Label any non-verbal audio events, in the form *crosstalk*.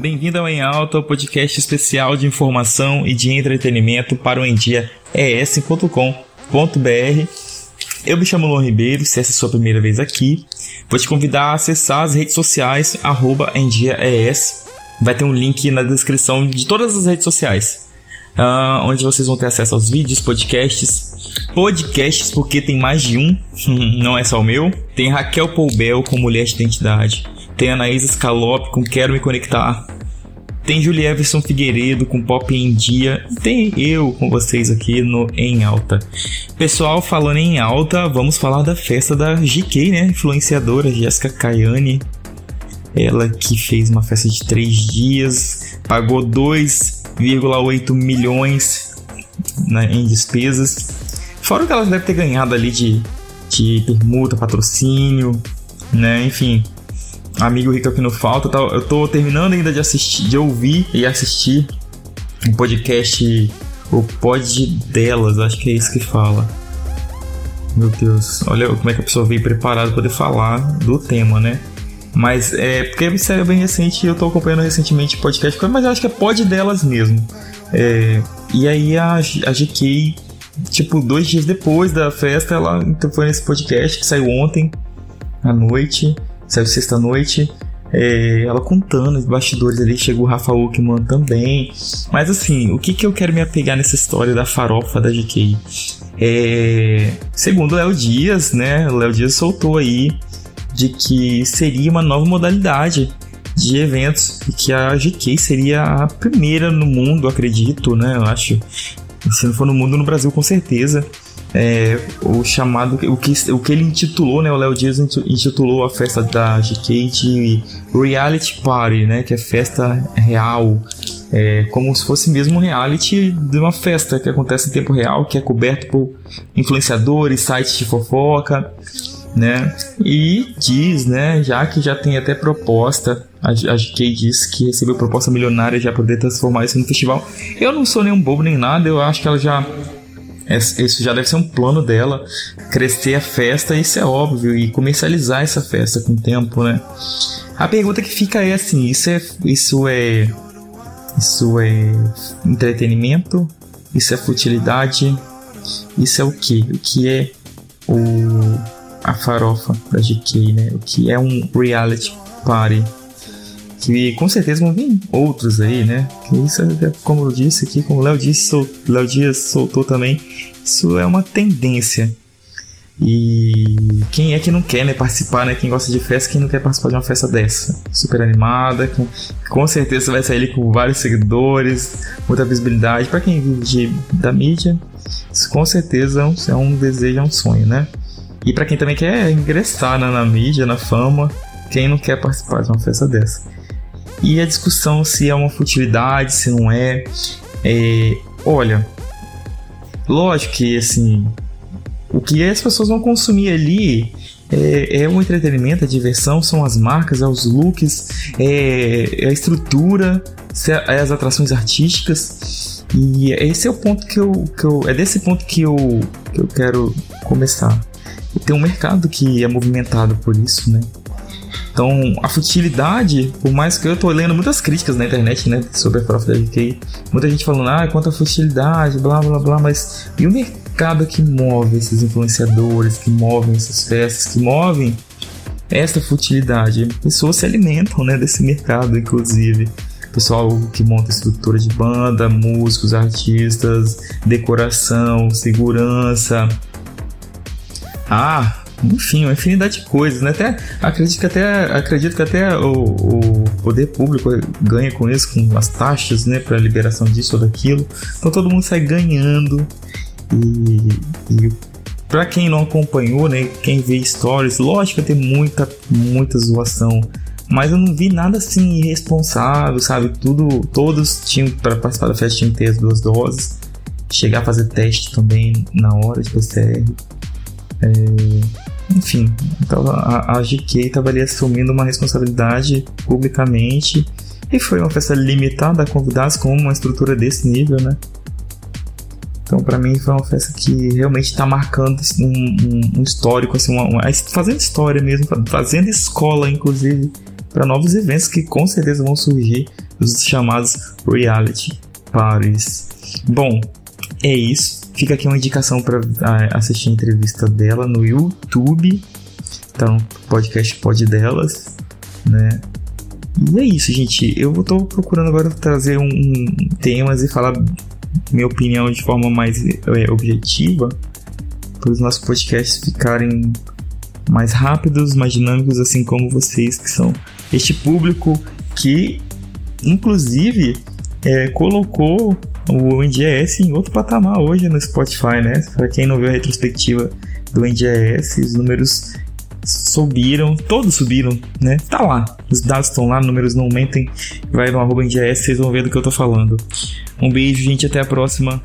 Bem-vindo ao Em Alta, o podcast especial de informação e de entretenimento para o endiaes.com.br. Eu me chamo Luan Ribeiro, se essa é a sua primeira vez aqui, vou te convidar a acessar as redes sociais, arroba endiaes. Vai ter um link na descrição de todas as redes sociais, uh, onde vocês vão ter acesso aos vídeos, podcasts, podcasts porque tem mais de um, *laughs* não é só o meu. Tem Raquel Poubel com Mulher de Identidade, tem Anaísa Scalop com Quero Me Conectar. Tem Julie Everson Figueiredo com Pop em Dia. E tem eu com vocês aqui no Em Alta. Pessoal, falando em alta, vamos falar da festa da GK, né? Influenciadora Jéssica Caiane. Ela que fez uma festa de três dias, pagou 2,8 milhões né, em despesas. Fora o que ela deve ter ganhado ali de, de permuta, patrocínio, né? Enfim, amigo rico que não falta. Eu tô terminando ainda de assistir, de ouvir e assistir um podcast, o Pod delas, acho que é isso que fala. Meu Deus, olha como é que a pessoa veio preparada para poder falar do tema, né? Mas é porque a é bem recente eu tô acompanhando recentemente podcast, mas eu acho que é pod delas mesmo. É, e aí a, a GK, tipo, dois dias depois da festa, ela foi nesse podcast que saiu ontem à noite saiu sexta-noite. É, ela contando os bastidores ali, chegou o Rafa Uckman também. Mas assim, o que, que eu quero me apegar nessa história da farofa da GK? É, segundo Léo Dias, né? Léo Dias soltou aí de que seria uma nova modalidade de eventos e que a GK seria a primeira no mundo, acredito, né? Eu acho. Se não for no mundo, no Brasil com certeza é, o chamado, o que, o que ele intitulou, né, o Léo Dias intitulou a festa da GK de Reality Party, né, que é festa real, é, como se fosse mesmo um reality de uma festa que acontece em tempo real, que é coberto por influenciadores, sites de fofoca, né, e diz, né, já que já tem até proposta, a, GK diz que recebeu proposta milionária já poder transformar isso no festival. Eu não sou nenhum bobo nem nada, eu acho que ela já isso já deve ser um plano dela, crescer a festa, isso é óbvio, e comercializar essa festa com o tempo, né? A pergunta que fica é assim, isso é isso é isso é entretenimento? Isso é futilidade? Isso é o que? O que é o a farofa da GK, né? O que é um reality party? Que com certeza vão vir outros aí, né? Que isso é, como eu disse aqui, como o Léo disse, sol, Léo Dias soltou também, isso é uma tendência. E quem é que não quer né, participar, né? Quem gosta de festa, quem não quer participar de uma festa dessa? Super animada, com, com certeza vai sair com vários seguidores, muita visibilidade. Para quem vive de, da mídia, isso com certeza é um, é um desejo, é um sonho, né? E para quem também quer ingressar né, na mídia, na fama, quem não quer participar de uma festa dessa? E a discussão se é uma futilidade, se não é. é olha, lógico que assim, o que as pessoas vão consumir ali é, é um entretenimento, a diversão, são as marcas, é os looks, é, é a estrutura, é as atrações artísticas. E esse é o ponto que eu, que eu é desse ponto que eu, que eu quero começar. Tem um mercado que é movimentado por isso, né? Então, a futilidade, por mais que eu tô lendo muitas críticas na internet, né, sobre a da GK, muita gente falando, ah, quanta futilidade, blá blá blá, mas e o mercado que move esses influenciadores, que movem essas festas, que movem essa futilidade? Pessoas se alimentam, né, desse mercado, inclusive. Pessoal que monta estrutura de banda, músicos, artistas, decoração, segurança. Ah, enfim, uma infinidade de coisas, né? Até, acredito que até, acredito que até o, o poder público ganha com isso, com as taxas, né, para liberação disso ou daquilo. Então todo mundo sai ganhando. E, e para quem não acompanhou, né, quem vê stories, lógico tem muita, muita zoação. Mas eu não vi nada assim irresponsável, sabe? Tudo, todos tinham para participar da festa tinham que ter as duas doses. Chegar a fazer teste também na hora de PCR. É, enfim, então a, a GK estava ali assumindo uma responsabilidade publicamente e foi uma festa limitada a convidados com uma estrutura desse nível, né? Então, para mim, foi uma festa que realmente está marcando um, um, um, histórico, assim, uma, uma, fazendo história mesmo, fazendo escola, inclusive, para novos eventos que com certeza vão surgir os chamados reality parties. Bom, é isso. Fica aqui uma indicação para assistir a entrevista dela no YouTube. Então, podcast pode delas, né? E é isso, gente. Eu estou procurando agora trazer um, um, temas e falar minha opinião de forma mais é, objetiva para os nossos podcasts ficarem mais rápidos, mais dinâmicos, assim como vocês que são este público que, inclusive, é, colocou o NDS em outro patamar hoje no Spotify, né? Para quem não viu a retrospectiva do NDS, os números subiram, todos subiram, né? Tá lá, os dados estão lá, números não mentem. Vai no arroba NDS, vocês vão ver do que eu tô falando. Um beijo, gente, até a próxima.